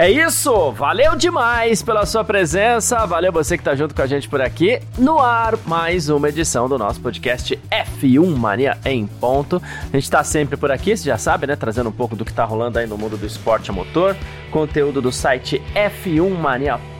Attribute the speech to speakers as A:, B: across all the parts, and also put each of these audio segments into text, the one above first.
A: É isso, valeu demais pela sua presença, valeu você que tá junto com a gente por aqui. No ar, mais uma edição do nosso podcast F1 Mania em ponto. A gente tá sempre por aqui, você já sabe, né, trazendo um pouco do que tá rolando aí no mundo do esporte a motor, conteúdo do site F1mania.com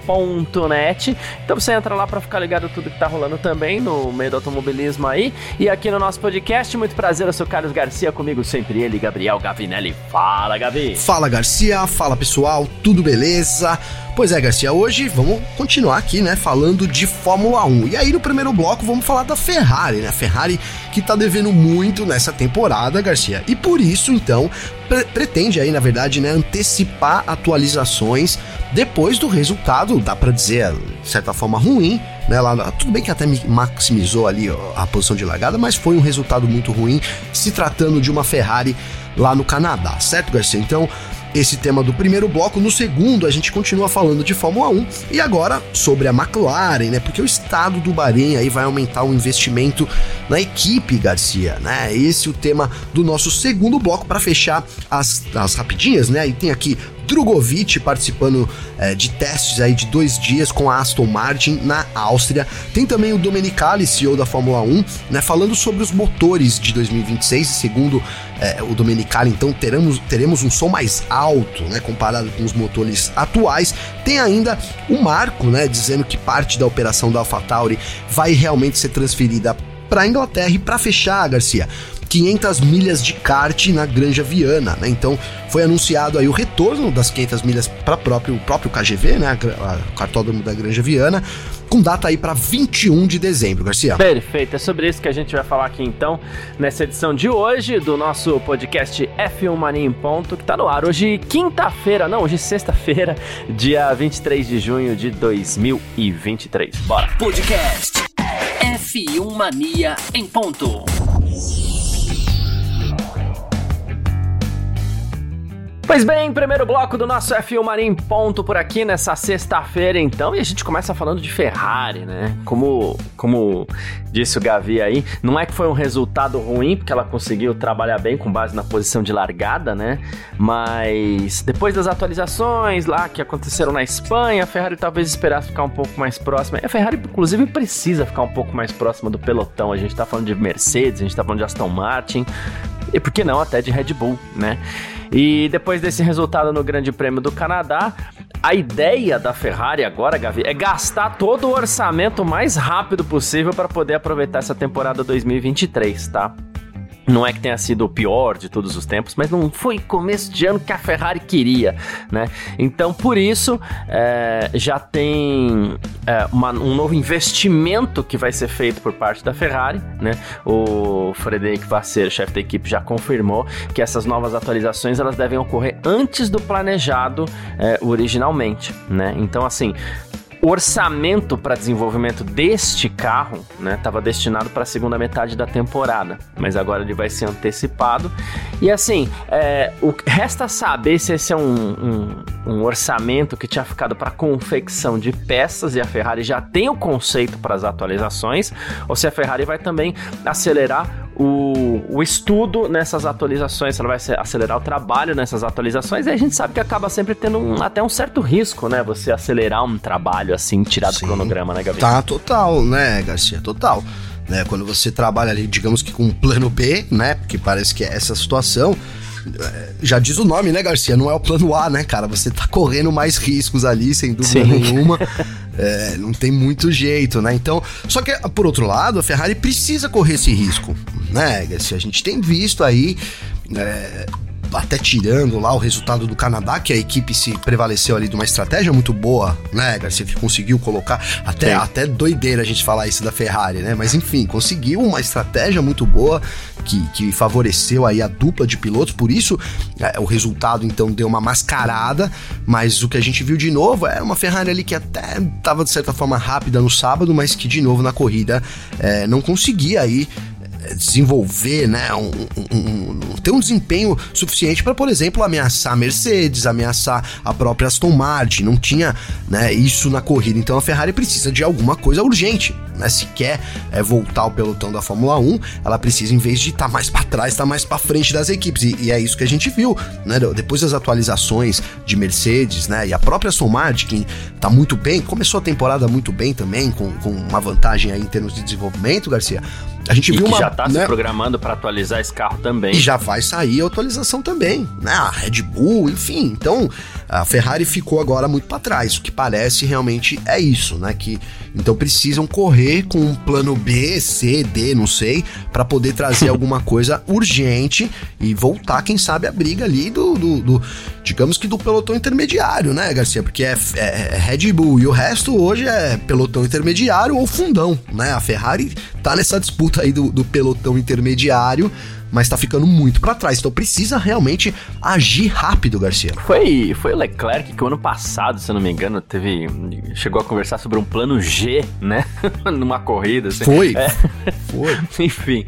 A: Então você entra lá para ficar ligado tudo que tá rolando também no meio do automobilismo aí. E aqui no nosso podcast, muito prazer, eu sou Carlos Garcia, comigo sempre ele, Gabriel Gavinelli. Fala, Gavi!
B: Fala, Garcia, fala pessoal, tudo beleza? Pois é, Garcia, hoje vamos continuar aqui, né, falando de Fórmula 1. E aí no primeiro bloco vamos falar da Ferrari, né? Ferrari que tá devendo muito nessa temporada, Garcia. E por isso, então, pre pretende aí, na verdade, né, antecipar atualizações depois do resultado, dá para dizer, de certa forma ruim, né? Lá, tudo bem que até maximizou ali a posição de largada, mas foi um resultado muito ruim se tratando de uma Ferrari lá no Canadá, certo, Garcia? Então, esse tema do primeiro bloco. No segundo, a gente continua falando de Fórmula 1 e agora sobre a McLaren, né? Porque o estado do Bahrein aí vai aumentar o investimento na equipe, Garcia, né? Esse é o tema do nosso segundo bloco para fechar as, as rapidinhas, né? E tem aqui Drogovic participando é, de testes aí de dois dias com a Aston Martin na Áustria. Tem também o Domenicali, CEO da Fórmula 1, né, falando sobre os motores de 2026. Segundo é, o Domenicali, então teremos, teremos um som mais alto, né, comparado com os motores atuais. Tem ainda o Marco, né, dizendo que parte da operação da AlphaTauri vai realmente ser transferida para a Inglaterra e para fechar, Garcia. 500 milhas de kart na Granja Viana, né? Então foi anunciado aí o retorno das 500 milhas para próprio o próprio KGV, né? O cartódromo da Granja Viana, com data aí para 21 de dezembro, Garcia.
A: Perfeito, é sobre isso que a gente vai falar aqui então nessa edição de hoje do nosso podcast F1 Mania em ponto, que tá no ar hoje quinta-feira, não, hoje sexta-feira, dia 23 de junho de 2023. Bora.
C: Podcast F1 Mania em ponto.
A: Pois bem, primeiro bloco do nosso F1 Marim ponto por aqui nessa sexta-feira, então, e a gente começa falando de Ferrari, né? Como, como disse o Gavi aí, não é que foi um resultado ruim, porque ela conseguiu trabalhar bem com base na posição de largada, né? Mas depois das atualizações lá que aconteceram na Espanha, a Ferrari talvez esperasse ficar um pouco mais próxima. A Ferrari, inclusive, precisa ficar um pouco mais próxima do pelotão. A gente tá falando de Mercedes, a gente tá falando de Aston Martin, e por que não até de Red Bull, né? E depois desse resultado no Grande Prêmio do Canadá, a ideia da Ferrari agora, Gavi, é gastar todo o orçamento mais rápido possível para poder aproveitar essa temporada 2023, tá? Não é que tenha sido o pior de todos os tempos, mas não foi começo de ano que a Ferrari queria, né? Então, por isso, é, já tem é, uma, um novo investimento que vai ser feito por parte da Ferrari, né? O Frederic Vasser, chefe da equipe, já confirmou que essas novas atualizações elas devem ocorrer antes do planejado é, originalmente, né? Então, assim, o orçamento para desenvolvimento deste carro estava né, destinado para a segunda metade da temporada, mas agora ele vai ser antecipado. E assim, é, o, resta saber se esse é um, um, um orçamento que tinha ficado para confecção de peças e a Ferrari já tem o conceito para as atualizações, ou se a Ferrari vai também acelerar o, o estudo nessas atualizações, ela vai acelerar o trabalho nessas atualizações, e a gente sabe que acaba sempre tendo um, até um certo risco, né? Você acelerar um trabalho assim, tirar do cronograma, né, Gabi?
B: Tá, total, né, Garcia? Total. Né, quando você trabalha ali, digamos que com um plano B, né? Porque parece que é essa situação. É, já diz o nome, né, Garcia? Não é o plano A, né, cara? Você tá correndo mais riscos ali, sem dúvida Sim. nenhuma. É, não tem muito jeito, né? Então, só que por outro lado, a Ferrari precisa correr esse risco, né, Garcia? A gente tem visto aí. É, até tirando lá o resultado do Canadá, que a equipe se prevaleceu ali de uma estratégia muito boa, né, Garcia, que conseguiu colocar, até, até doideira a gente falar isso da Ferrari, né, mas enfim, conseguiu uma estratégia muito boa, que, que favoreceu aí a dupla de pilotos, por isso é, o resultado então deu uma mascarada, mas o que a gente viu de novo era uma Ferrari ali que até estava de certa forma rápida no sábado, mas que de novo na corrida é, não conseguia aí desenvolver, né, um, um, um, ter um desempenho suficiente para, por exemplo, ameaçar a Mercedes, ameaçar a própria Aston Martin. Não tinha né, isso na corrida. Então a Ferrari precisa de alguma coisa urgente. Né? Se quer é, voltar ao pelotão da Fórmula 1, ela precisa, em vez de estar tá mais para trás, estar tá mais para frente das equipes. E, e, é isso que a gente viu. Né? Depois das atualizações de Mercedes né, e a própria Aston Martin, que está muito bem, começou a temporada muito bem também, com, com uma vantagem aí em termos de desenvolvimento, Garcia.
A: A gente e viu que uma, já está né? se programando para atualizar esse carro também.
B: E já vai sair a atualização também, né? A Red Bull, enfim. Então, a Ferrari ficou agora muito para trás. O que parece realmente é isso, né? Que então precisam correr com um plano B, C, D, não sei, para poder trazer alguma coisa urgente e voltar, quem sabe, a briga ali do, do, do digamos que do pelotão intermediário, né, Garcia? Porque é, é, é, Red Bull e o resto hoje é pelotão intermediário ou fundão, né? A Ferrari tá nessa disputa aí do, do pelotão intermediário mas tá ficando muito para trás. Então precisa realmente agir rápido, Garcia.
A: Foi, foi o Leclerc que o ano passado, se eu não me engano, teve chegou a conversar sobre um plano G, né? Numa corrida. Assim.
B: Foi. É. Foi.
A: Enfim.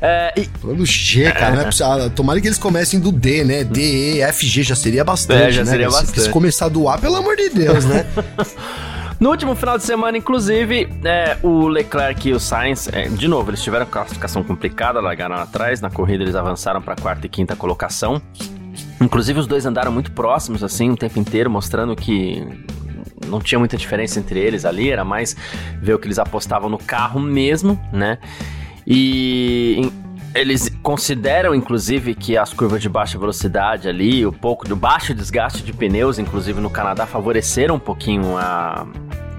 B: É, e... Plano G, cara, né? Tomara que eles comecem do D, né? D, E, F, G já seria bastante, é, já né? Seria bastante. Se começar do A, pelo amor de Deus, né?
A: No último final de semana, inclusive, é, o Leclerc e o Sainz, é, de novo, eles tiveram classificação complicada, largaram atrás. Na corrida, eles avançaram para a quarta e quinta colocação. Inclusive, os dois andaram muito próximos, assim, o tempo inteiro, mostrando que não tinha muita diferença entre eles ali, era mais ver o que eles apostavam no carro mesmo, né? E eles consideram, inclusive, que as curvas de baixa velocidade ali, o pouco do baixo desgaste de pneus, inclusive no Canadá, favoreceram um pouquinho a,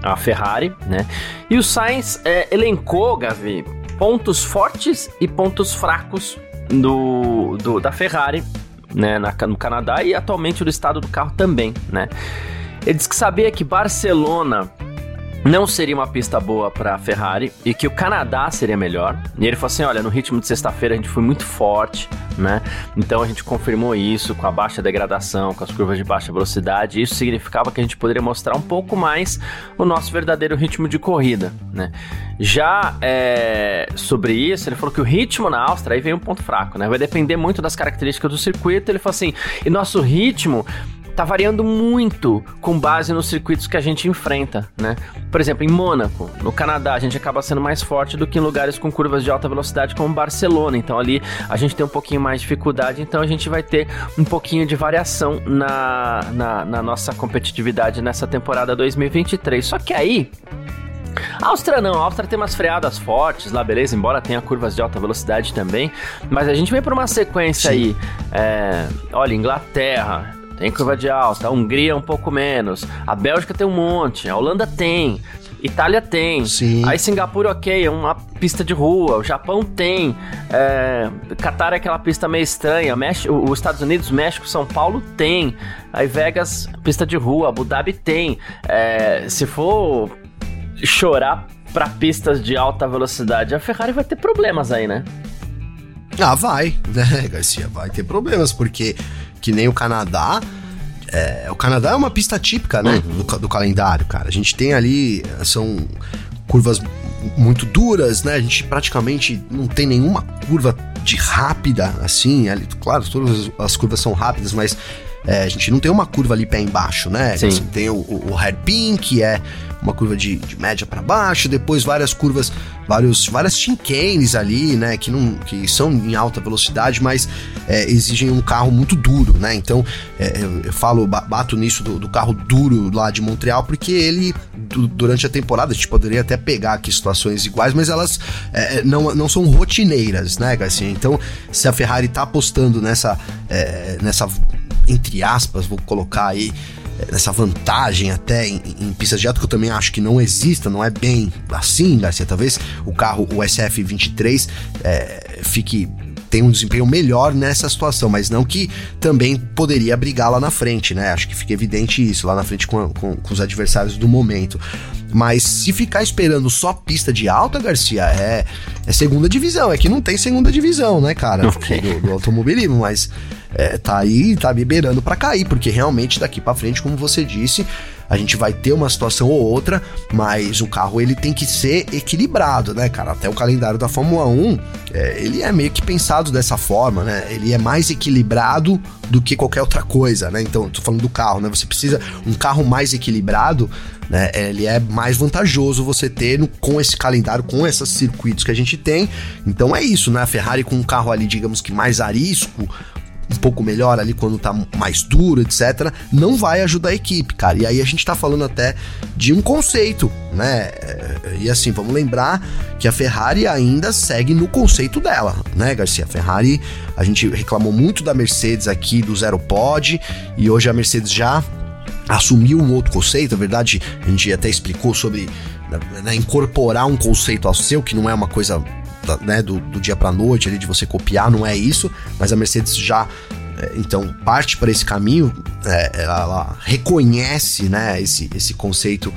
A: a Ferrari, né? E o Sainz é, elencou, Gavi, pontos fortes e pontos fracos do, do da Ferrari, né, na, no Canadá e atualmente no estado do carro também, né? Ele disse que sabia que Barcelona não seria uma pista boa para Ferrari e que o Canadá seria melhor. E ele falou assim: olha, no ritmo de sexta-feira a gente foi muito forte, né? Então a gente confirmou isso com a baixa degradação, com as curvas de baixa velocidade. Isso significava que a gente poderia mostrar um pouco mais o nosso verdadeiro ritmo de corrida, né? Já é, sobre isso, ele falou que o ritmo na Áustria aí vem um ponto fraco, né? Vai depender muito das características do circuito. Ele falou assim: e nosso ritmo tá variando muito com base nos circuitos que a gente enfrenta, né? Por exemplo, em Mônaco, no Canadá, a gente acaba sendo mais forte do que em lugares com curvas de alta velocidade como Barcelona. Então ali a gente tem um pouquinho mais de dificuldade, então a gente vai ter um pouquinho de variação na, na, na nossa competitividade nessa temporada 2023. Só que aí a Áustria não, a Áustria tem umas freadas fortes lá, beleza? Embora tenha curvas de alta velocidade também. Mas a gente vem para uma sequência Sim. aí. É, olha, Inglaterra, tem curva de alta, a Hungria um pouco menos, a Bélgica tem um monte, a Holanda tem, Itália tem. Sim. Aí Singapura, ok, é uma pista de rua. O Japão tem. É, Qatar é aquela pista meio estranha. México, os Estados Unidos, México, São Paulo tem. Aí Vegas, pista de rua. Abu Dhabi tem. É, se for chorar para pistas de alta velocidade, a Ferrari vai ter problemas aí, né?
B: Ah, vai, né, Garcia? Vai ter problemas, porque que nem o Canadá. É, o Canadá é uma pista típica, né? Uhum. Do, do, calendário, cara. A gente tem ali. São curvas muito duras, né? A gente praticamente não tem nenhuma curva de rápida, assim. Ali, claro, todas as curvas são rápidas, mas é, a gente não tem uma curva ali pé embaixo, né? Sim. Assim, tem o, o, o hairpin, que é uma curva de, de média para baixo, depois várias curvas, vários, várias chincanes ali, né, que, não, que são em alta velocidade, mas é, exigem um carro muito duro, né, então é, eu, eu, falo, bato nisso do, do, carro duro lá de Montreal, porque ele, du, durante a temporada, a gente poderia até pegar aqui situações iguais, mas elas é, não, não são rotineiras, né, Garcia, então se a Ferrari tá apostando nessa, é, nessa entre aspas, vou colocar aí, essa vantagem até em, em pistas de alto que eu também acho que não exista, não é bem assim, Garcia. Talvez o carro, o SF23, é, fique tem um desempenho melhor nessa situação, mas não que também poderia brigar lá na frente, né? Acho que fica evidente isso, lá na frente com, com, com os adversários do momento. Mas se ficar esperando só pista de alta, Garcia, é, é segunda divisão. É que não tem segunda divisão, né, cara? Do, do automobilismo, mas é, tá aí, tá liberando para cair, porque realmente daqui para frente, como você disse, a gente vai ter uma situação ou outra, mas o carro ele tem que ser equilibrado, né, cara? Até o calendário da Fórmula 1, é, ele é meio que pensado dessa forma, né? Ele é mais equilibrado do que qualquer outra coisa, né? Então, tô falando do carro, né? Você precisa um carro mais equilibrado, né? Ele é mais vantajoso você ter no, com esse calendário, com esses circuitos que a gente tem. Então é isso, né? A Ferrari com um carro ali, digamos que mais arisco, um pouco melhor ali quando tá mais duro, etc., não vai ajudar a equipe, cara. E aí a gente tá falando até de um conceito, né? E assim, vamos lembrar que a Ferrari ainda segue no conceito dela, né, Garcia? A Ferrari, a gente reclamou muito da Mercedes aqui do Zero Pod, e hoje a Mercedes já assumiu um outro conceito, na verdade, a gente até explicou sobre né, incorporar um conceito ao seu, que não é uma coisa né, do, do dia para noite ali de você copiar, não é isso, mas a Mercedes já é, então parte para esse caminho, é, ela, reconhece né, esse, esse conceito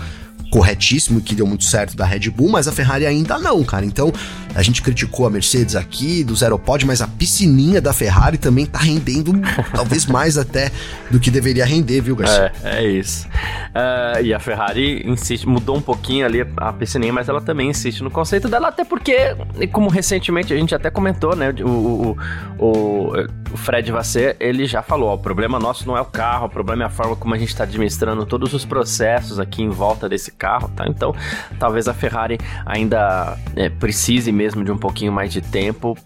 B: corretíssimo que deu muito certo da Red Bull, mas a Ferrari ainda não, cara. Então, a gente criticou a Mercedes aqui do Zero Pod, mas a piscininha da Ferrari também tá rendendo talvez mais até do que deveria render, viu, Garcia?
A: É, é isso. Uh, e a Ferrari insiste, mudou um pouquinho ali a piscininha, mas ela também insiste no conceito dela, até porque, como recentemente a gente até comentou, né, o, o, o, o Fred Vasser, ele já falou, ó, o problema nosso não é o carro, o problema é a forma como a gente está administrando todos os processos aqui em volta desse carro, tá? Então, talvez a Ferrari ainda é, precise mesmo de um pouquinho mais de tempo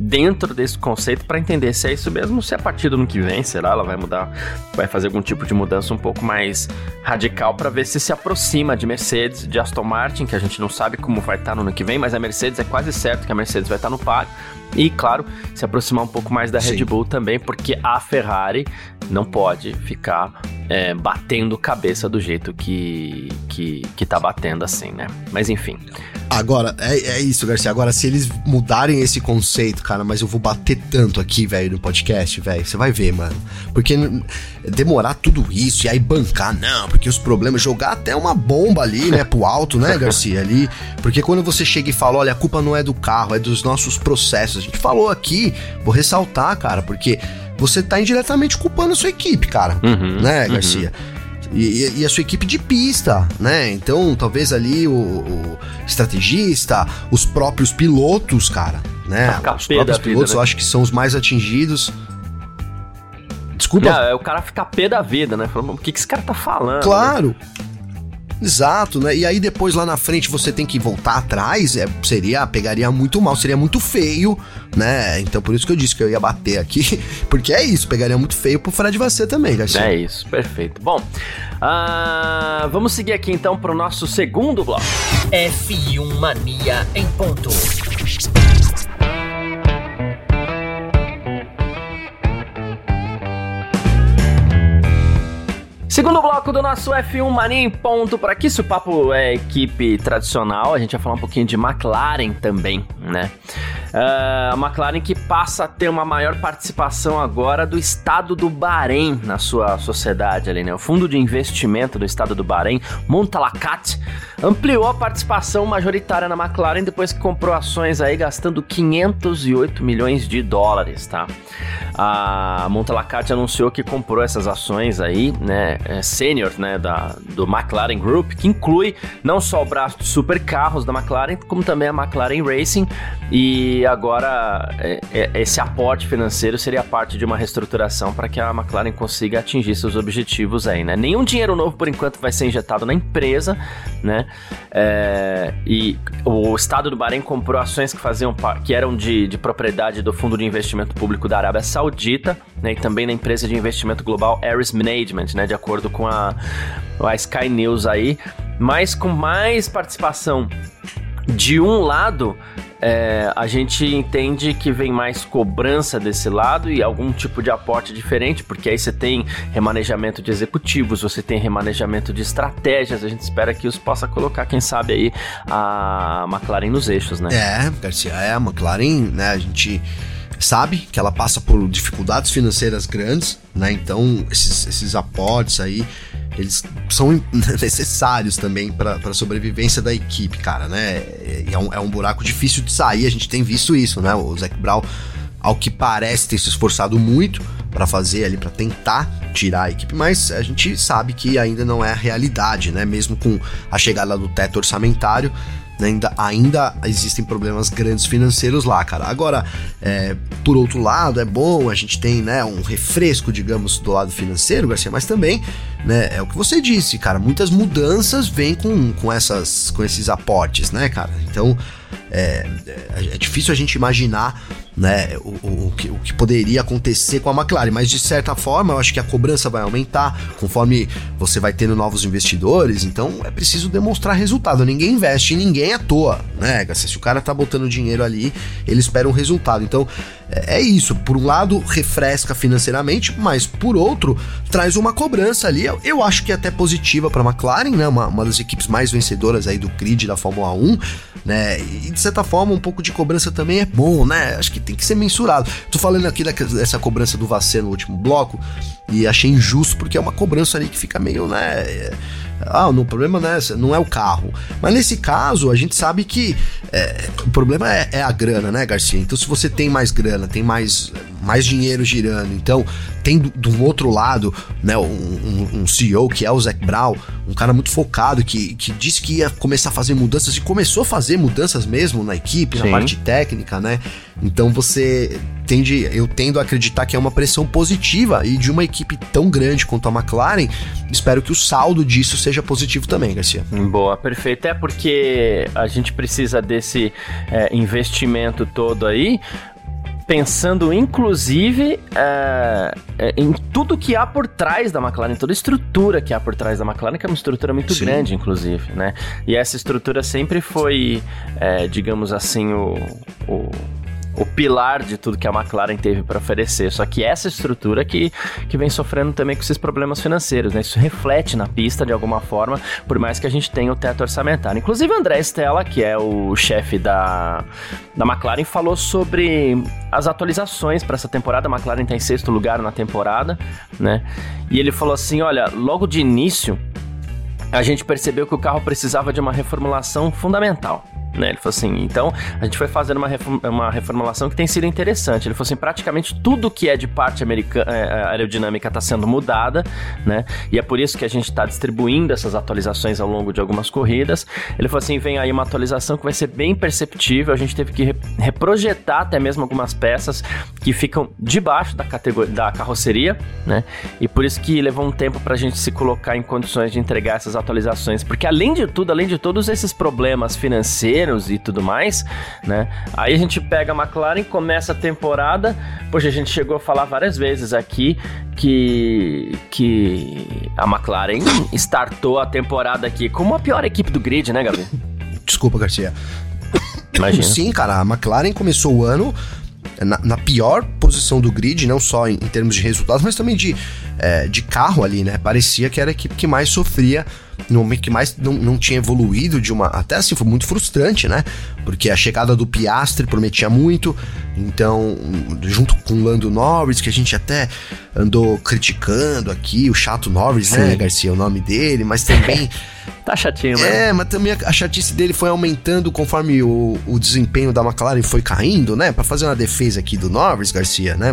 A: dentro desse conceito para entender se é isso mesmo, se a partir do ano que vem, será? Ela vai mudar, vai fazer algum tipo de mudança um pouco mais radical para ver se se aproxima de Mercedes, de Aston Martin, que a gente não sabe como vai estar tá no ano que vem, mas a Mercedes é quase certo que a Mercedes vai estar tá no par. E, claro, se aproximar um pouco mais da Red Sim. Bull também, porque a Ferrari não pode ficar é, batendo cabeça do jeito que, que, que tá batendo assim, né? Mas enfim.
B: Agora, é, é isso, Garcia. Agora, se eles mudarem esse conceito, cara, mas eu vou bater tanto aqui, velho, no podcast, velho, você vai ver, mano. Porque demorar tudo isso e aí bancar, não, porque os problemas, jogar até uma bomba ali, né, pro alto, né, Garcia, ali. Porque quando você chega e fala, olha, a culpa não é do carro, é dos nossos processos. A gente falou aqui, vou ressaltar, cara, porque você tá indiretamente culpando a sua equipe, cara. Uhum, né, uhum. Garcia? Uhum. E, e, a sua equipe de pista, né? Então, talvez ali o, o estrategista, os próprios pilotos, cara, né? Os próprios pilotos, vida, né? eu acho que são os mais atingidos.
A: Desculpa. Não, é o cara ficar pé da vida, né? Falando, o que, que esse cara tá falando?
B: Claro. Né? Exato, né? E aí depois lá na frente você tem que voltar atrás, é, seria, pegaria muito mal, seria muito feio, né? Então por isso que eu disse que eu ia bater aqui, porque é isso, pegaria muito feio pro Fred você também, Garcia.
A: É isso, perfeito. Bom, uh, vamos seguir aqui então pro nosso segundo bloco.
C: F1 Mania em ponto.
A: Segundo bloco do nosso F1 Mania em ponto por aqui. Se o papo é equipe tradicional, a gente vai falar um pouquinho de McLaren também, né? Uh, a McLaren que passa a ter uma maior participação agora do estado do Bahrein na sua sociedade ali, né? O fundo de investimento do estado do Bahrein, Montalacat, ampliou a participação majoritária na McLaren depois que comprou ações aí gastando 508 milhões de dólares, tá? A Montalacat anunciou que comprou essas ações aí, né, é, sênior, né, da, do McLaren Group, que inclui não só o braço de supercarros da McLaren, como também a McLaren Racing, e agora é, é, esse aporte financeiro seria parte de uma reestruturação para que a McLaren consiga atingir seus objetivos aí, né? Nenhum dinheiro novo por enquanto vai ser injetado na empresa, né? É, e o Estado do Bahrein comprou ações que faziam que eram de, de propriedade do Fundo de Investimento Público da Arábia Saudita, né? E também na empresa de investimento global Aris Management, né? De acordo com a, a Sky News aí, mas com mais participação de um lado é, a gente entende que vem mais cobrança desse lado e algum tipo de aporte diferente, porque aí você tem remanejamento de executivos, você tem remanejamento de estratégias, a gente espera que isso possa colocar, quem sabe aí, a McLaren nos eixos, né?
B: É, Garcia, é, a McLaren, né, a gente sabe que ela passa por dificuldades financeiras grandes, né, então esses, esses aportes aí eles são necessários também para a sobrevivência da equipe, cara, né? É um, é um buraco difícil de sair, a gente tem visto isso, né? O Zac Brown, ao que parece, tem se esforçado muito para fazer ali, para tentar tirar a equipe, mas a gente sabe que ainda não é a realidade, né? Mesmo com a chegada do teto orçamentário, ainda, ainda existem problemas grandes financeiros lá, cara. Agora, é, por outro lado, é bom, a gente tem né, um refresco, digamos, do lado financeiro, Garcia, mas também né, é o que você disse, cara. Muitas mudanças vêm com, com, essas, com esses aportes, né, cara? Então, é, é, é difícil a gente imaginar né, o, o, o, que, o que poderia acontecer com a McLaren, mas de certa forma eu acho que a cobrança vai aumentar conforme você vai tendo novos investidores, então é preciso demonstrar resultado. Ninguém investe em ninguém à toa, né? Se o cara tá botando dinheiro ali, ele espera um resultado. Então é, é isso. Por um lado, refresca financeiramente, mas por outro, traz uma cobrança ali. Eu, acho que é até positiva para a McLaren, né? Uma, uma das equipes mais vencedoras aí do grid da Fórmula 1, né? E de certa forma, um pouco de cobrança também é bom, né? Acho que tem que ser mensurado. Tô falando aqui dessa cobrança do Vassé no último bloco e achei injusto porque é uma cobrança ali que fica meio, né? Ah, o problema não é, não é o carro. Mas nesse caso, a gente sabe que é, o problema é, é, a grana, né, Garcia? Então, se você tem mais grana, tem mais, mais dinheiro girando, então tem do, do outro lado, né, um, um, um, CEO que é o Zac Brown, um cara muito focado que, que disse que ia começar a fazer mudanças e começou a fazer mudanças mesmo na equipe, Sim. na parte técnica, né? Então você tende, eu tendo a acreditar que é uma pressão positiva e de uma equipe tão grande quanto a McLaren, espero que o saldo disso seja positivo também, Garcia.
A: Boa, perfeito. É porque a gente precisa desse é, investimento todo aí, pensando inclusive é, é, em tudo que há por trás da McLaren, toda a estrutura que há por trás da McLaren, que é uma estrutura muito Sim. grande, inclusive, né? E essa estrutura sempre foi, é, digamos assim, o, o o pilar de tudo que a McLaren teve para oferecer. Só que essa estrutura que, que vem sofrendo também com esses problemas financeiros, né? Isso reflete na pista de alguma forma, por mais que a gente tenha o teto orçamentário. Inclusive, André Stella, que é o chefe da, da McLaren, falou sobre as atualizações para essa temporada. A McLaren está em sexto lugar na temporada, né? E ele falou assim: olha, logo de início. A gente percebeu que o carro precisava de uma reformulação fundamental. Né? Ele falou assim, então a gente foi fazendo uma, reform uma reformulação que tem sido interessante. Ele falou assim, praticamente tudo que é de parte americana, é, é, aerodinâmica está sendo mudada, né? E é por isso que a gente está distribuindo essas atualizações ao longo de algumas corridas. Ele falou assim, vem aí uma atualização que vai ser bem perceptível. A gente teve que re reprojetar até mesmo algumas peças que ficam debaixo da categoria da carroceria, né? E por isso que levou um tempo para a gente se colocar em condições de entregar essas atualizações, porque além de tudo, além de todos esses problemas financeiros e tudo mais, né? Aí a gente pega a McLaren, começa a temporada, poxa, a gente chegou a falar várias vezes aqui que, que a McLaren startou a temporada aqui como a pior equipe do grid, né, Gabi?
B: Desculpa, Garcia. Imagina. Sim, cara, a McLaren começou o ano na, na, pior posição do grid, não só em, em termos de resultados, mas também de, é, de carro ali, né? Parecia que era a equipe que mais sofria no momento que mais não, não tinha evoluído de uma. Até assim, foi muito frustrante, né? Porque a chegada do Piastre prometia muito, então, junto com o Lando Norris, que a gente até andou criticando aqui, o chato Norris, né, Sim. né, Garcia, o nome dele, mas também.
A: tá chatinho,
B: mano. É, mas também a chatice dele foi aumentando conforme o, o desempenho da McLaren foi caindo, né? Para fazer uma defesa aqui do Norris, Garcia, né?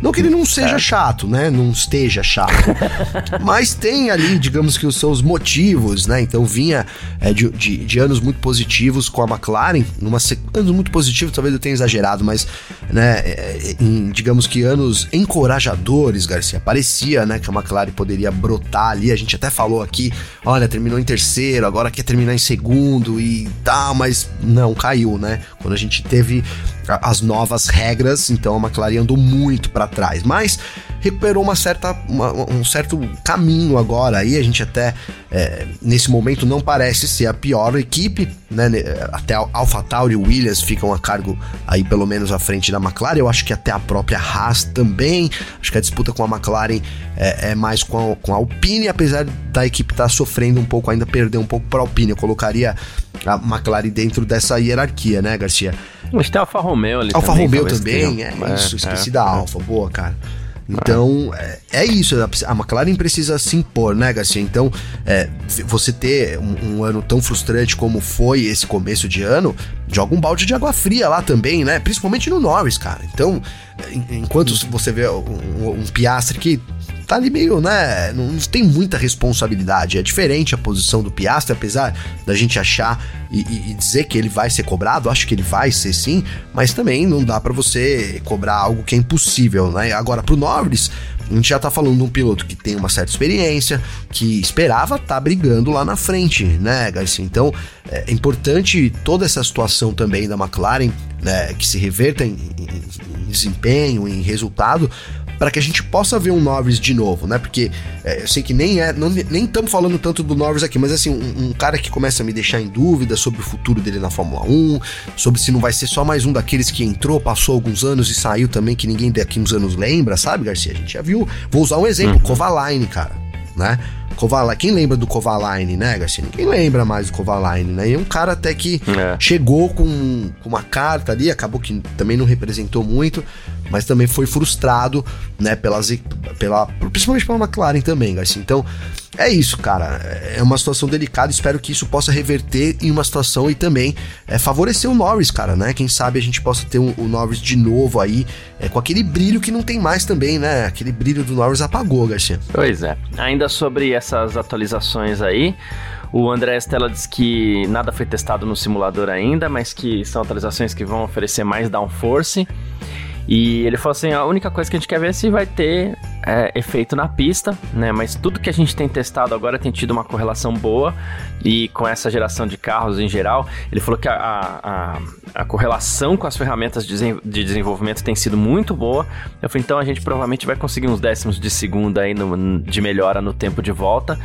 B: Não que ele não seja chato, né? Não esteja chato. mas tem ali, digamos que os seus motivos, né? Então vinha é, de, de, de, anos muito positivos com a McLaren, numa anos muito positivos, talvez eu tenha exagerado, mas né, é, em, digamos que anos encorajadores, Garcia. Parecia, né, que a McLaren poderia brotar ali. A gente até falou aqui, olha, terminou em terceiro, agora quer terminar em segundo e tal, mas não, caiu, né? Quando a gente teve as novas regras, então a McLaren andou muito para trás, mas recuperou uma certa, uma, um certo caminho agora. Aí a gente até é, nesse momento não parece ser a pior equipe, né? Até a AlphaTauri e Williams ficam a cargo aí pelo menos à frente da McLaren. Eu acho que até a própria Haas também. Acho que a disputa com a McLaren é, é mais com a, com a Alpine, apesar da equipe estar tá sofrendo um pouco, ainda perder um pouco para a Alpine. Eu colocaria a McLaren dentro dessa hierarquia, né, Garcia?
A: Mas tem a Alfa Romeo ali
B: Alfa também. Romeo também, é, é, isso, esqueci é, da Alfa, boa, cara. Então, é, é, isso, a McLaren precisa se impor, né, Garcia? Então, é, você ter um, um, ano tão frustrante como foi esse começo de ano, joga um balde de água fria lá também, né? Principalmente no Norris, cara. Então, enquanto você vê um, um Piastre que tá ali meio, né? Não tem muita responsabilidade. É diferente a posição do Piastri, apesar da gente achar e, e, dizer que ele vai ser cobrado, acho que ele vai ser sim, mas também não dá para você cobrar algo que é impossível, né? Agora, pro Norris, a gente já tá falando de um piloto que tem uma certa experiência, que esperava tá brigando lá na frente, né, Garcia? Então, é importante toda essa situação também da McLaren, né, que se reverta em, em, em desempenho, em resultado, para que a gente possa ver um Norris de novo, né? Porque é, eu sei que nem é, não, nem estamos falando tanto do Norris aqui, mas assim, um, um, cara que começa a me deixar em dúvida sobre o futuro dele na Fórmula 1, sobre se não vai ser só mais um daqueles que entrou, passou alguns anos e saiu também, que ninguém daqui uns anos lembra, sabe, Garcia? A gente já viu. Vou usar um exemplo, uhum. Kovalainen, cara, né? Kovalainen, quem lembra do Kovalainen, né, Garcia? Ninguém lembra mais do Kovalainen, né? E é um cara até que é. chegou com, com uma carta ali, acabou que também não representou muito, mas também foi frustrado, né, pelas, pela, principalmente pela McLaren também, Garcia. Então, é isso, cara. É uma situação delicada. Espero que isso possa reverter em uma situação e também é, favorecer o Norris, cara, né? Quem sabe a gente possa ter um, o Norris de novo aí, é, com aquele brilho que não tem mais também, né? Aquele brilho do Norris apagou, Garcia.
A: Pois é. Ainda sobre essas atualizações aí. O André Stella diz que nada foi testado no simulador ainda, mas que são atualizações que vão oferecer mais downforce. E ele falou assim: a única coisa que a gente quer ver é se vai ter é, efeito na pista, né? Mas tudo que a gente tem testado agora tem tido uma correlação boa e com essa geração de carros em geral, ele falou que a, a, a correlação com as ferramentas de desenvolvimento tem sido muito boa. Eu falei, então a gente provavelmente vai conseguir uns décimos de segundo aí no, de melhora no tempo de volta.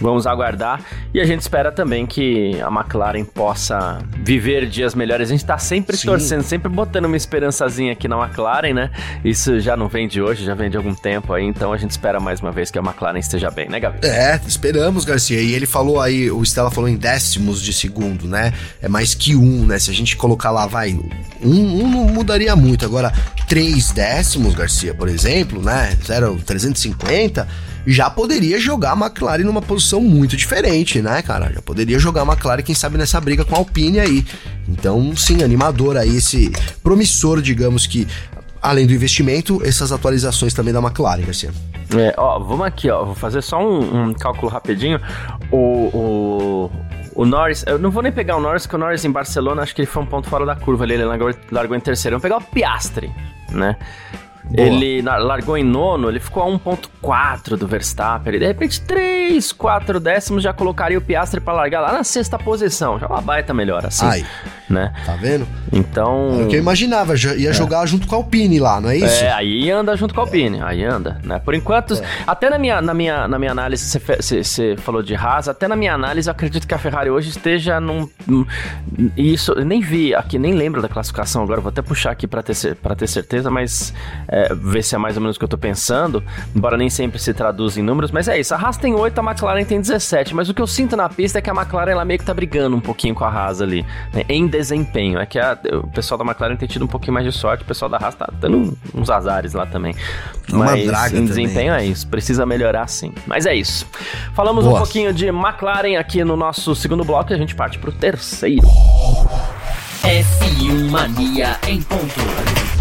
A: Vamos aguardar e a gente espera também que a McLaren possa viver dias melhores. A gente tá sempre Sim. torcendo, sempre botando uma esperançazinha aqui na McLaren, né? Isso já não vem de hoje, já vem de algum tempo aí, então a gente espera mais uma vez que a McLaren esteja bem, né, Gabi?
B: É, esperamos, Garcia. E ele falou aí, o Stella falou em décimos de segundo, né? É mais que um, né? Se a gente colocar lá, vai, um, um não mudaria muito. Agora, três décimos, Garcia, por exemplo, né? 0,350 já poderia jogar a McLaren numa posição muito diferente, né, cara? Já poderia jogar a McLaren, quem sabe, nessa briga com a Alpine aí. Então, sim, animador aí, esse promissor, digamos que, além do investimento, essas atualizações também da McLaren, Garcia.
A: É, ó, vamos aqui, ó, vou fazer só um, um cálculo rapidinho. O, o, o Norris, eu não vou nem pegar o Norris, porque o Norris em Barcelona, acho que ele foi um ponto fora da curva ali, ele largou, largou em terceiro. Vamos pegar o Piastre, né? Boa. Ele largou em nono, ele ficou a 1.4 do Verstappen. de repente, 3, 4 décimos já colocaria o Piastri para largar lá na sexta posição. Já é uma baita melhor, assim. Ai,
B: né? Tá vendo?
A: Então...
B: Era o que eu imaginava, ia é. jogar junto com a Alpine lá, não é isso?
A: É, aí anda junto com a Alpine, é. aí anda, né? Por enquanto, é. até na minha, na, minha, na minha análise, você falou de Haas, até na minha análise, eu acredito que a Ferrari hoje esteja num... Isso, eu nem vi aqui, nem lembro da classificação agora, vou até puxar aqui para ter, pra ter certeza, mas é, ver se é mais ou menos o que eu tô pensando, embora nem sempre se traduza em números, mas é isso. A Haas tem 8, a McLaren tem 17, mas o que eu sinto na pista é que a McLaren ela meio que tá brigando um pouquinho com a Haas ali, né, em desempenho. É que a, o pessoal da McLaren tem tido um pouquinho mais de sorte, o pessoal da Haas tá dando uns azares lá também. Mas em desempenho também. é isso, precisa melhorar sim. Mas é isso. Falamos Boa. um pouquinho de McLaren aqui no nosso segundo bloco e a gente parte pro terceiro.
C: F1 Mania em ponto.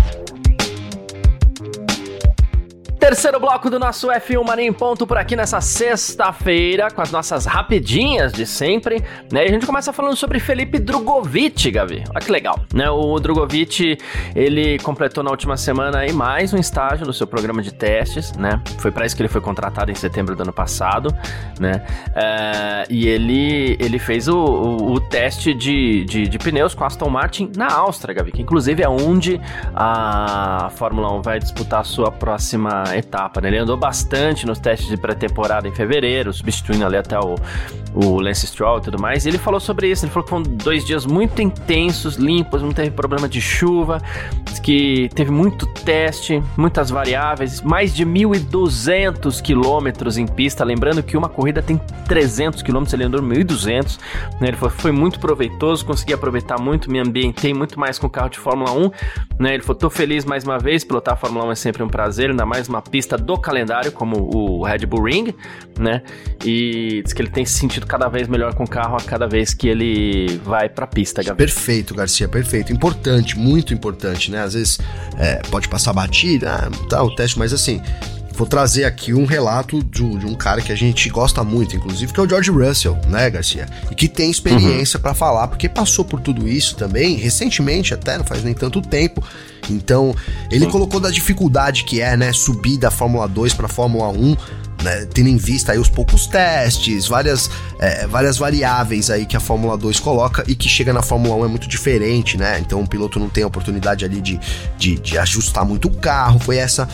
A: Terceiro bloco do nosso F1 Mania em ponto por aqui nessa sexta-feira, com as nossas rapidinhas de sempre, né? E a gente começa falando sobre Felipe Drogovic, Gavi. Olha que legal, né? O Drogovic, ele completou na última semana aí mais um estágio no seu programa de testes, né? Foi para isso que ele foi contratado em setembro do ano passado, né? É, e ele, ele fez o, o, o teste de, de, de, pneus com Aston Martin na Áustria, Gavi, que inclusive é onde a Fórmula 1 vai disputar a sua próxima etapa, né? Ele andou bastante nos testes de pré-temporada em fevereiro, substituindo ali até o, o Lance Stroll e tudo mais. E ele falou sobre isso, ele falou que foram dois dias muito intensos, limpos, não teve problema de chuva, que teve muito teste, muitas variáveis, mais de 1.200 quilômetros em pista, lembrando que uma corrida tem 300 quilômetros, ele andou 1.200, né? Ele falou, foi muito proveitoso, consegui aproveitar muito, me ambientei muito mais com o carro de Fórmula 1, né? Ele falou, tô feliz mais uma vez, pilotar a Fórmula 1 é sempre um prazer, ainda mais uma pista do calendário, como o Red Bull Ring, né? E diz que ele tem se sentido cada vez melhor com o carro a cada vez que ele vai pra pista,
B: Gabriel. Perfeito, Garcia, perfeito. Importante, muito importante, né? Às vezes é, pode passar batida, ah, tá, o teste, mas assim, vou trazer aqui um relato de, de, um cara que a gente gosta muito, inclusive, que é o George Russell, né, Garcia? E que tem experiência uhum. para falar, porque passou por tudo isso também, recentemente até, não faz nem tanto tempo. Então, ele Sim. colocou da dificuldade que é, né, subir da Fórmula 2 para Fórmula 1 né, tendo em vista aí os poucos testes, várias, é, várias variáveis aí que a Fórmula 2 coloca e que chega na Fórmula 1 é muito diferente, né? Então o piloto não tem a oportunidade ali de, de, de ajustar muito o carro, foi essa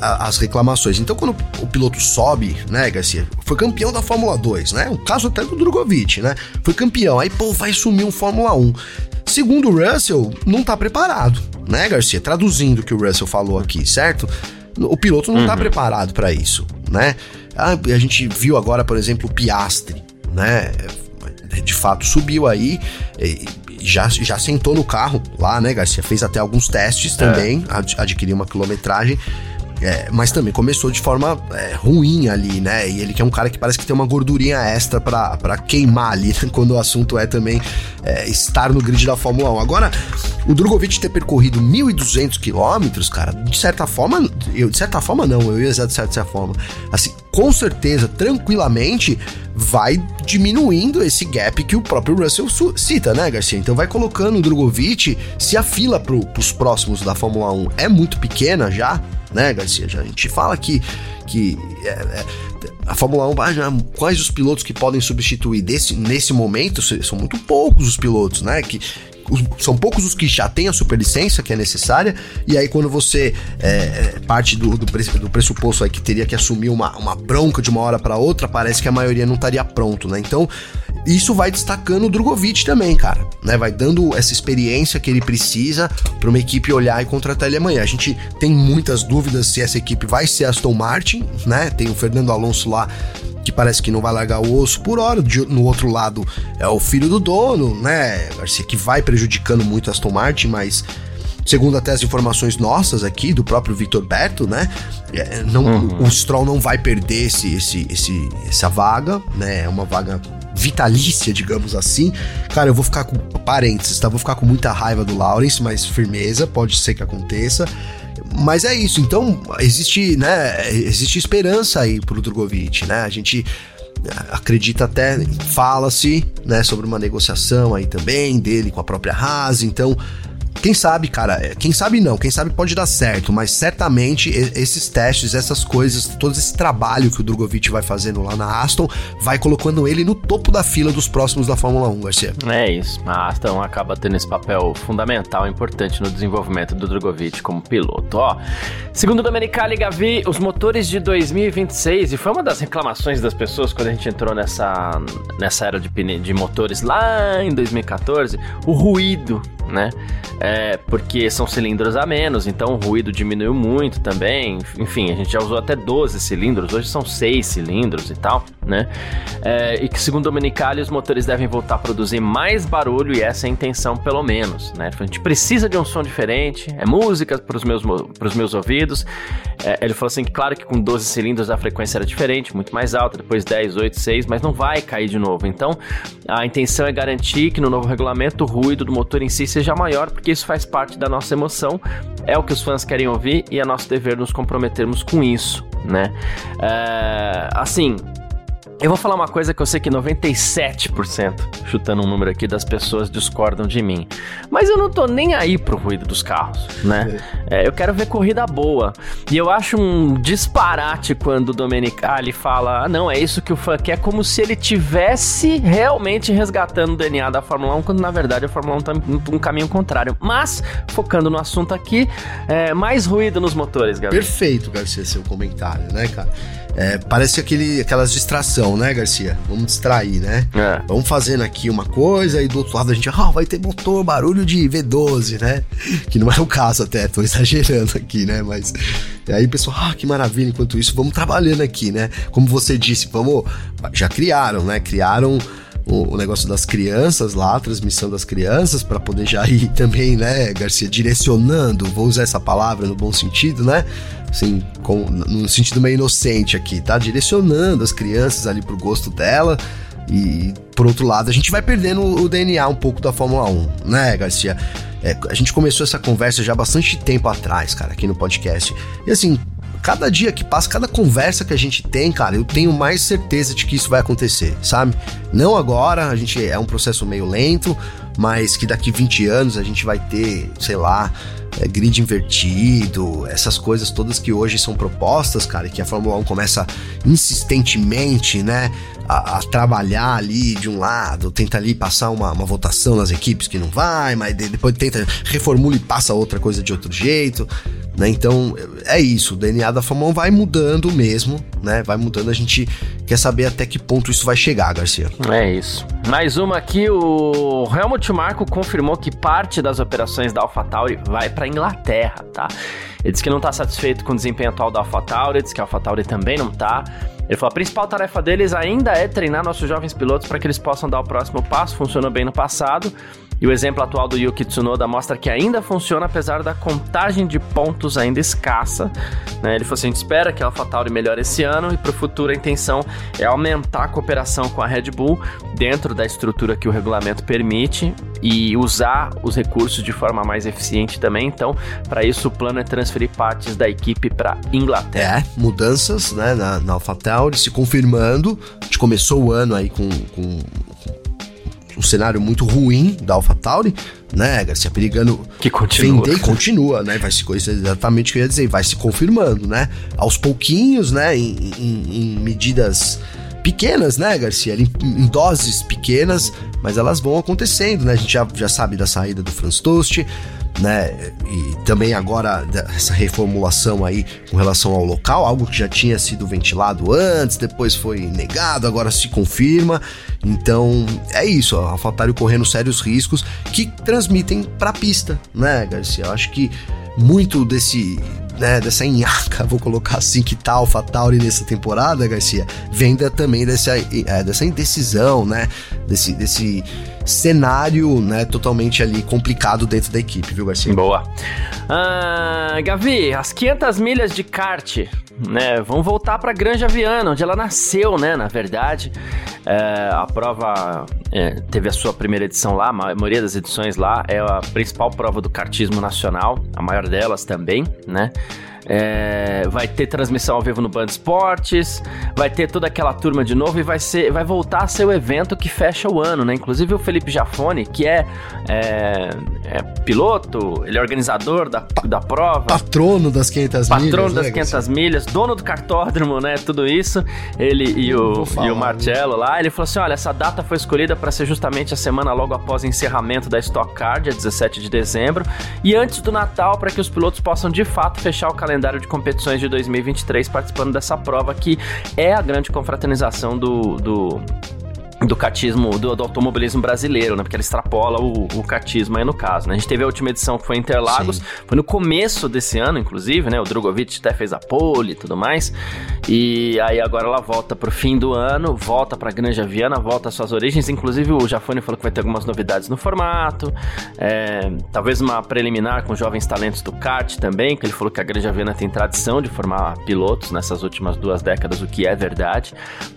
B: a, as reclamações. Então quando o piloto sobe, né, Garcia, foi campeão da Fórmula 2, né? O caso até do Drogovic, né? Foi campeão, aí pô, vai sumir um Fórmula 1. Segundo o Russell, não tá preparado, né, Garcia? Traduzindo o que o Russell falou aqui, certo? O piloto não tá uhum. preparado para isso né? Ah, a gente viu agora, por exemplo, o Piastre, né? De fato subiu aí, já, já sentou no carro lá, né, Garcia? Fez até alguns testes é. também, é. adquiriu uma quilometragem. É, mas também começou de forma é, ruim ali, né? E ele que é um cara que parece que tem uma gordurinha extra para queimar ali, né? quando o assunto é também é, estar no grid da Fórmula 1. Agora, o Drogovic ter percorrido 1.200 quilômetros, cara, de certa forma, eu de certa forma não, eu ia dizer de certa forma, assim, com certeza, tranquilamente, vai diminuindo esse gap que o próprio Russell cita, né, Garcia? Então vai colocando o Drogovic, se a fila para os próximos da Fórmula 1 é muito pequena já, né, Garcia? Já a gente fala que, que é, é, a Fórmula 1, ah, quais os pilotos que podem substituir desse, nesse momento? São muito poucos os pilotos, né? Que, são poucos os que já têm a superlicença que é necessária, e aí quando você é, é parte do, do, do, pressuposto aí que teria que assumir uma, uma bronca de uma hora para outra, parece que a maioria não estaria pronto, né? Então, isso vai destacando o Drogovic também, cara, né? Vai dando essa experiência que ele precisa para uma equipe olhar e contratar ele amanhã. A gente tem muitas dúvidas se essa equipe vai ser Aston Martin, né? Tem o Fernando Alonso lá que parece que não vai largar o osso por hora. No outro lado é o filho do dono, né, Garcia, que vai prejudicando muito a Aston Martin, mas segundo até as informações nossas aqui do próprio Victor Berto, né, é, não, uhum. o Stroll não vai perder esse, esse, esse, essa vaga, né, é uma vaga vitalícia, digamos assim. Cara, eu vou ficar com parênteses, tá? Vou ficar com muita raiva do Lawrence, mas firmeza, pode ser que aconteça. Mas é isso, então existe, né, existe esperança aí pro Drogovic, né? A gente acredita até, fala-se, né, sobre uma negociação aí também dele com a própria Haas, então quem sabe, cara, é, quem sabe não, quem sabe pode dar certo, mas certamente esses testes, essas coisas, todo esse trabalho que o Drogovic vai fazendo lá na Aston, vai colocando ele no topo da fila dos próximos da Fórmula 1, Garcia.
A: É isso, a Aston acaba tendo esse papel fundamental, importante no desenvolvimento do Drogovic como piloto. Ó, segundo Domenicali Gavi, os motores de 2026, e foi uma das reclamações das pessoas quando a gente entrou nessa, nessa era de, de motores lá em 2014, o ruído né? É, porque são cilindros a menos, então o ruído diminuiu muito também. Enfim, a gente já usou até 12 cilindros, hoje são 6 cilindros e tal, né? É, e que, segundo Domenicali, os motores devem voltar a produzir mais barulho e essa é a intenção, pelo menos, né? A gente precisa de um som diferente, é música para os meus, meus ouvidos. É, ele falou assim claro, que com 12 cilindros a frequência era diferente, muito mais alta, depois 10, 8, 6, mas não vai cair de novo. Então, a intenção é garantir que no novo regulamento o ruído do motor em si seja maior, porque isso faz parte da nossa emoção, é o que os fãs querem ouvir e é nosso dever nos comprometermos com isso, né? É, assim, eu vou falar uma coisa que eu sei que 97%, chutando um número aqui, das pessoas discordam de mim. Mas eu não tô nem aí pro ruído dos carros, né? É, eu quero ver corrida boa. E eu acho um disparate quando o Domenicali fala: ah, não, é isso que o fã quer, como se ele tivesse realmente resgatando o DNA da Fórmula 1, quando na verdade a Fórmula 1 tá um caminho contrário. Mas, focando no assunto aqui, é, mais ruído nos motores,
B: galera. Perfeito, Garcia, seu comentário, né, cara? É, parece aquele, aquelas distração, né, Garcia? Vamos distrair, né? É. Vamos fazendo aqui uma coisa e do outro lado a gente, ah, vai ter motor, barulho de V12, né? Que não é o caso até, tô exagerando aqui, né? Mas aí o pessoal, ah, que maravilha, enquanto isso, vamos trabalhando aqui, né? Como você disse, vamos. Já criaram, né? Criaram o, o, negócio das crianças lá, a transmissão das crianças, para poder já ir também, né, Garcia, direcionando, vou usar essa palavra no bom sentido, né? Assim, com, no sentido meio inocente aqui, tá? Direcionando as crianças ali pro gosto dela. E por outro lado, a gente vai perdendo o DNA um pouco da Fórmula 1, né, Garcia? É, a gente começou essa conversa já bastante tempo atrás, cara, aqui no podcast. E assim, cada dia que passa, cada conversa que a gente tem, cara, eu tenho mais certeza de que isso vai acontecer, sabe? Não agora, a gente é um processo meio lento, mas que daqui 20 anos a gente vai ter, sei lá, é, grid invertido, essas coisas todas que hoje são propostas, cara, que a Fórmula 1 começa insistentemente, né, a, a, trabalhar ali de um lado, tenta ali passar uma, uma votação nas equipes que não vai, mas depois tenta reformula e passa outra coisa de outro jeito. Né? Então é isso, o DNA da Fórmula 1 vai mudando mesmo, né? Vai mudando, a gente quer saber até que ponto isso vai chegar, Garcia.
A: É isso. Mais uma aqui, o Helmut Marko confirmou que parte das operações da AlphaTauri vai para Inglaterra, tá? Ele disse que não está satisfeito com o desempenho atual da AlphaTauri, disse que a AlphaTauri também não está. Ele falou: a principal tarefa deles ainda é treinar nossos jovens pilotos para que eles possam dar o próximo passo. Funcionou bem no passado. E o exemplo atual do Yuki Tsunoda mostra que ainda funciona apesar da contagem de pontos ainda escassa. Né? Ele falou assim: a gente espera que a AlphaTauri melhore esse ano e para o futuro a intenção é aumentar a cooperação com a Red Bull dentro da estrutura que o regulamento permite e usar os recursos de forma mais eficiente também. Então, para isso, o plano é transferir partes da equipe para Inglaterra.
B: É, mudanças né, na, na AlphaTauri se confirmando. A gente começou o ano aí com, com um cenário muito ruim da AlphaTauri, né, Garcia? Perigando
A: que continua.
B: vender e continua, né? Vai se exatamente o que eu ia dizer, vai se confirmando, né? Aos pouquinhos, né? Em, em, em medidas pequenas, né, Garcia? Em, em, doses pequenas, mas elas vão acontecendo, né? A gente já, já sabe da saída do Franz Tost, né? E também agora essa reformulação aí com relação ao local, algo que já tinha sido ventilado antes, depois foi negado, agora se confirma. Então é isso, a AlphaTauri correndo sérios riscos que transmitem para a pista, né, Garcia? Eu acho que muito desse né, dessa enhaca, vou colocar assim, que tá AlphaTauri nessa temporada, Garcia, vem da, também dessa, é, dessa indecisão, né, desse, desse cenário, né, totalmente ali complicado dentro da equipe, viu, Garcia?
A: Boa. Ah, Gavi, as 500 milhas de kart, né, vão voltar para Granja Viana, onde ela nasceu, né, na verdade. É, a prova é, teve a sua primeira edição lá, a maioria das edições lá é a principal prova do kartismo nacional, a maior delas também, né? É, vai ter transmissão ao vivo no Band Esportes, vai ter toda aquela turma de novo e vai ser, vai voltar a ser o evento que fecha o ano, né? Inclusive o Felipe Jafone, que é, é, é piloto, ele é organizador da, da prova,
B: patrono das 500
A: patrono milhas, patrono das né, 500 milhas, dono do cartódromo, né? Tudo isso, ele e o, falar, e o Marcello lá, ele falou assim: olha, essa data foi escolhida para ser justamente a semana logo após o encerramento da Stock Car, dia 17 de dezembro, e antes do Natal, para que os pilotos possam de fato fechar o calendário calendário de competições de 2023 participando dessa prova que é a grande confraternização do, do do catismo, do, do, automobilismo brasileiro, né? Porque ela extrapola o, o catismo aí no caso, né? A gente teve a última edição que foi em Interlagos, Sim. foi no começo desse ano, inclusive, né? O Drogovic até fez a pole e tudo mais. E aí agora ela volta pro fim do ano, volta pra Granja Viana, volta às suas origens. Inclusive o Jafone falou que vai ter algumas novidades no formato, é, talvez uma preliminar com jovens talentos do kart também, que ele falou que a Granja Viana tem tradição de formar pilotos nessas últimas duas décadas, o que é verdade.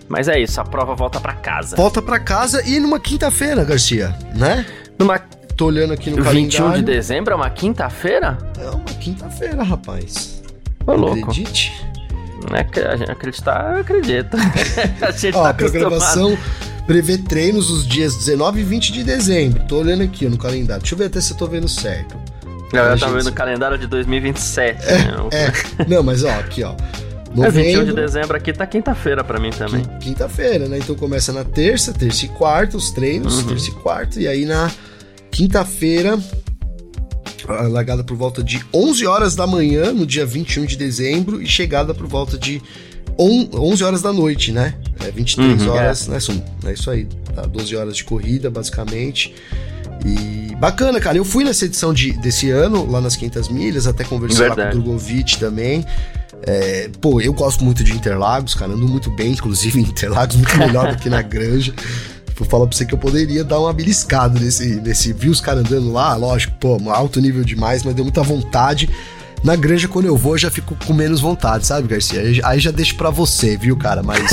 A: Mas é isso, a prova volta para casa.
B: Volta para casa e numa quinta-feira, Garcia, né?
A: Numa
B: Tô olhando aqui no
A: 21 calendário. de dezembro é uma quinta-feira?
B: É uma quinta-feira, rapaz.
A: Ô, louco. Acredite. É, acreditar, eu acredito.
B: a gente Ó, tá a programação prevê treinos os dias 19 e 20 de dezembro. Tô olhando aqui no calendário. Deixa eu ver até se eu tô vendo certo.
A: Não, eu tava vendo o calendário de 2027. É, né?
B: é. Não, mas ó, aqui ó.
A: Novembro, é, 21 de dezembro aqui tá quinta-feira para mim também.
B: Quinta-feira, né? Então começa na terça, terça e quarta, os treinos, uhum. terça e quarta, e aí na quinta-feira, largada por volta de 11 horas da manhã, no dia 21 de dezembro, e chegada por volta de 11 horas da noite, né? É 23 uhum, horas, é. né? São, é isso aí, tá? 12 horas de corrida, basicamente. E bacana, cara. Eu fui nessa edição de, desse ano, lá nas 500 milhas, até conversar lá com o Drogovic também. É, pô, eu gosto muito de Interlagos, cara, ando muito bem, inclusive em Interlagos, muito melhor do que na Granja. Vou falar pra você que eu poderia dar uma beliscada nesse, nesse. Vi os caras andando lá, lógico, pô, alto nível demais, mas deu muita vontade. Na granja, quando eu vou, já fico com menos vontade, sabe, Garcia? Aí já deixo pra você, viu, cara? Mas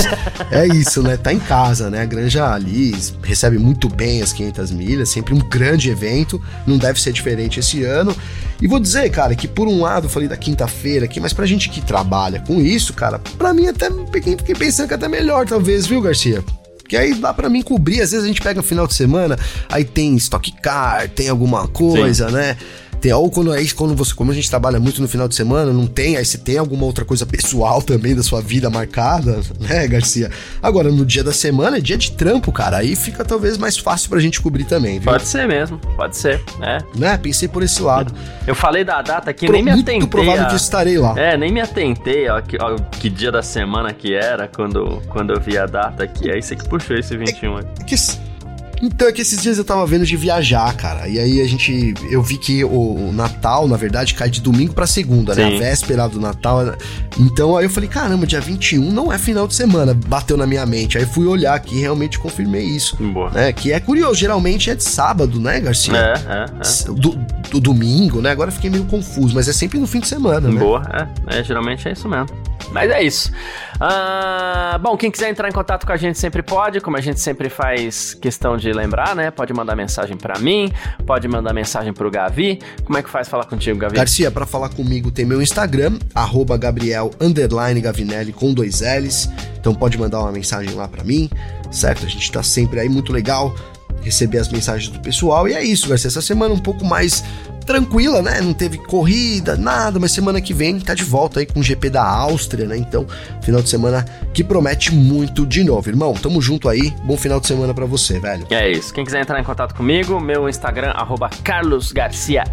B: é isso, né? Tá em casa, né? A granja ali recebe muito bem as 500 milhas, sempre um grande evento, não deve ser diferente esse ano. E vou dizer, cara, que por um lado, eu falei da quinta-feira aqui, mas pra gente que trabalha com isso, cara, pra mim até fiquei pensando que até melhor, talvez, viu, Garcia? Porque aí dá para mim cobrir. Às vezes a gente pega no final de semana, aí tem Stock Car, tem alguma coisa, Sim. né? Tem, ou quando, é, quando você, como a gente trabalha muito no final de semana, não tem, aí você tem alguma outra coisa pessoal também da sua vida marcada, né, Garcia? Agora, no dia da semana é dia de trampo, cara. Aí fica talvez mais fácil pra gente cobrir também, viu?
A: Pode ser mesmo, pode ser, né?
B: Né? Pensei por esse lado.
A: Eu falei da data aqui, Pro, nem me atentei. Muito
B: provável a... que estarei lá.
A: É, nem me atentei ó, que, ó, que dia da semana que era quando, quando eu vi a data aqui. Aí você que puxou esse 21
B: é, que então é que esses dias eu tava vendo de viajar, cara. E aí a gente. Eu vi que o, Natal, na verdade, cai de domingo para segunda, Sim. né? A véspera do Natal. Então aí eu falei, caramba, dia 21 não é final de semana. Bateu na minha mente. Aí fui olhar aqui e realmente confirmei isso. Boa. Né? Que é curioso, geralmente é de sábado, né, Garcia? É, é, é. Do, do domingo, né? Agora fiquei meio confuso, mas é sempre no fim de semana, né?
A: Boa, é. é geralmente é isso mesmo. Mas é isso. Ah, bom, quem quiser entrar em contato com a gente sempre pode, como a gente sempre faz questão de lembrar, né? Pode mandar mensagem para mim, pode mandar mensagem pro Gavi. Como é que faz falar contigo, Gavi?
B: Garcia, para falar comigo tem meu Instagram, Gabriel Gavinelli com dois L's. Então pode mandar uma mensagem lá para mim, certo? A gente tá sempre aí, muito legal receber as mensagens do pessoal. E é isso, Garcia. Essa semana um pouco mais tranquila, né? Não teve corrida, nada, mas semana que vem tá de volta aí com o GP da Áustria, né? Então, final de semana que promete muito de novo, irmão. Tamo junto aí. Bom final de semana para você, velho.
A: É isso. Quem quiser entrar em contato comigo, meu Instagram @carlosgarciafm,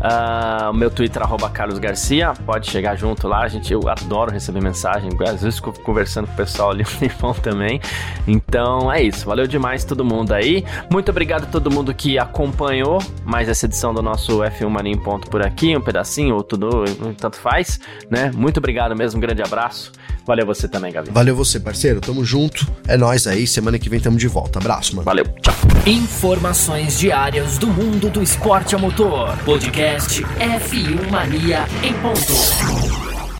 A: uh, o meu Twitter @carlosgarcia. Pode chegar junto lá. Gente eu adoro receber mensagem. Às vezes fico conversando com o pessoal ali no telefone também. Então, é isso. Valeu demais todo mundo aí. Muito obrigado a todo mundo que acompanhou mais essa edição edição do nosso F1 Mania em Ponto por aqui, um pedacinho ou tudo, tanto faz, né? Muito obrigado mesmo, um grande abraço. Valeu você também, Gabi.
B: Valeu você, parceiro. Tamo junto. É nós aí. Semana que vem tamo de volta. Abraço, mano.
A: Valeu. Tchau.
C: Informações diárias do mundo do esporte a motor. Podcast F1 Mania em ponto.